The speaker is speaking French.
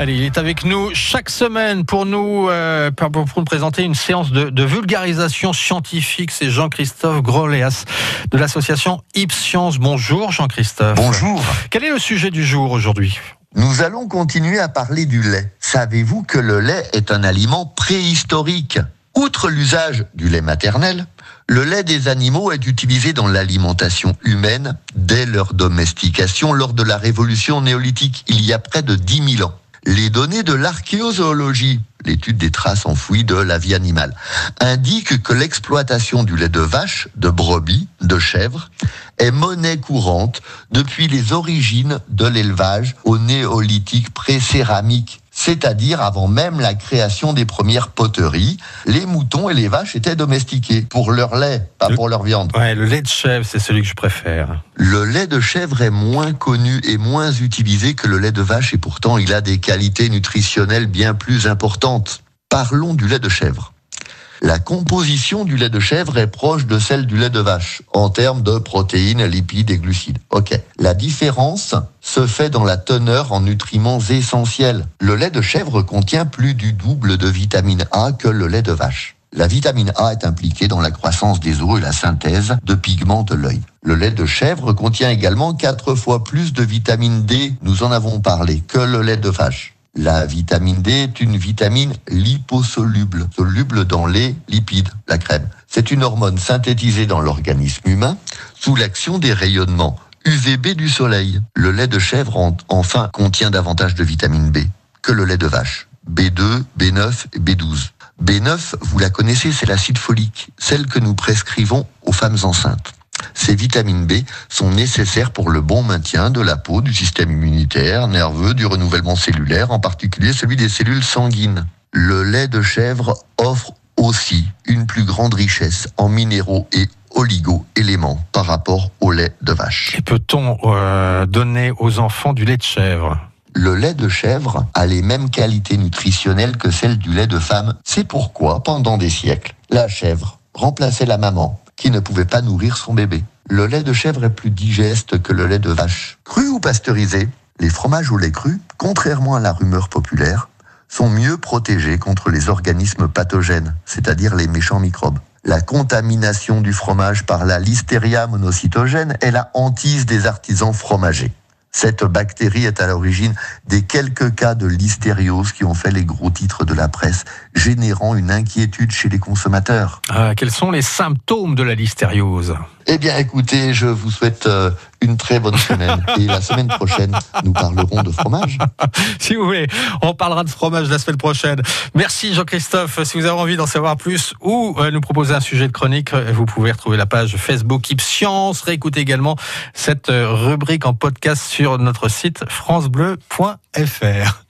Allez, il est avec nous chaque semaine pour nous, euh, pour, pour nous présenter une séance de, de vulgarisation scientifique. C'est Jean-Christophe Groléas de l'association Ipscience. Bonjour Jean-Christophe. Bonjour. Quel est le sujet du jour aujourd'hui? Nous allons continuer à parler du lait. Savez-vous que le lait est un aliment préhistorique? Outre l'usage du lait maternel, le lait des animaux est utilisé dans l'alimentation humaine dès leur domestication lors de la révolution néolithique, il y a près de 10 000 ans. Les données de l'archéozoologie, l'étude des traces enfouies de la vie animale, indiquent que l'exploitation du lait de vache, de brebis, de chèvre est monnaie courante depuis les origines de l'élevage au néolithique pré-céramique c'est-à-dire avant même la création des premières poteries, les moutons et les vaches étaient domestiqués pour leur lait, pas Le- pour leur viande. Ouais, le lait de chèvre, c'est celui que je préfère. Le lait de chèvre est moins connu et moins utilisé que le lait de vache et pourtant il a des qualités nutritionnelles bien plus importantes. Parlons du lait de chèvre. La composition du lait de chèvre est proche de celle du lait de vache en termes de protéines, lipides et glucides. Ok. La différence se fait dans la teneur en nutriments essentiels. Le lait de chèvre contient plus du double de vitamine A que le lait de vache. La vitamine A est impliquée dans la croissance des os et la synthèse de pigments de l'œil. Le lait de chèvre contient également quatre fois plus de vitamine D, nous en avons parlé, que le lait de vache. La vitamine D est une vitamine liposoluble, soluble dans les lipides, la crème. C'est une hormone synthétisée dans l'organisme humain sous l'action des rayonnements UVB du soleil. Le lait de chèvre, en- enfin, contient davantage de vitamine B que le lait de vache. B2, B9 et B12. B9, vous la connaissez, c'est l'acide folique, celle que nous prescrivons aux femmes enceintes. Ces vitamines B sont nécessaires pour le bon maintien de la peau, du système immunitaire, nerveux, du renouvellement cellulaire, en particulier celui des cellules sanguines. Le lait de chèvre offre aussi une plus grande richesse en minéraux et oligo-éléments par rapport au lait de vache. Et peut-on euh, donner aux enfants du lait de chèvre? Le lait de chèvre a les mêmes qualités nutritionnelles que celles du lait de femme. C'est pourquoi, pendant des siècles, la chèvre remplaçait la maman qui ne pouvait pas nourrir son bébé. Le lait de chèvre est plus digeste que le lait de vache. Cru ou pasteurisé, les fromages au lait cru, contrairement à la rumeur populaire, sont mieux protégés contre les organismes pathogènes, c'est-à-dire les méchants microbes. La contamination du fromage par la listeria monocytogène est la hantise des artisans fromagers. Cette bactérie est à l'origine des quelques cas de listériose qui ont fait les gros titres de la presse, générant une inquiétude chez les consommateurs. Ah, Quels sont les symptômes de la listériose? Eh bien écoutez, je vous souhaite euh, une très bonne semaine et la semaine prochaine, nous parlerons de fromage. Si vous voulez, on parlera de fromage la semaine prochaine. Merci Jean-Christophe. Si vous avez envie d'en savoir plus ou euh, nous proposer un sujet de chronique, euh, vous pouvez retrouver la page Facebook Ipscience. Réécoutez également cette rubrique en podcast sur notre site francebleu.fr.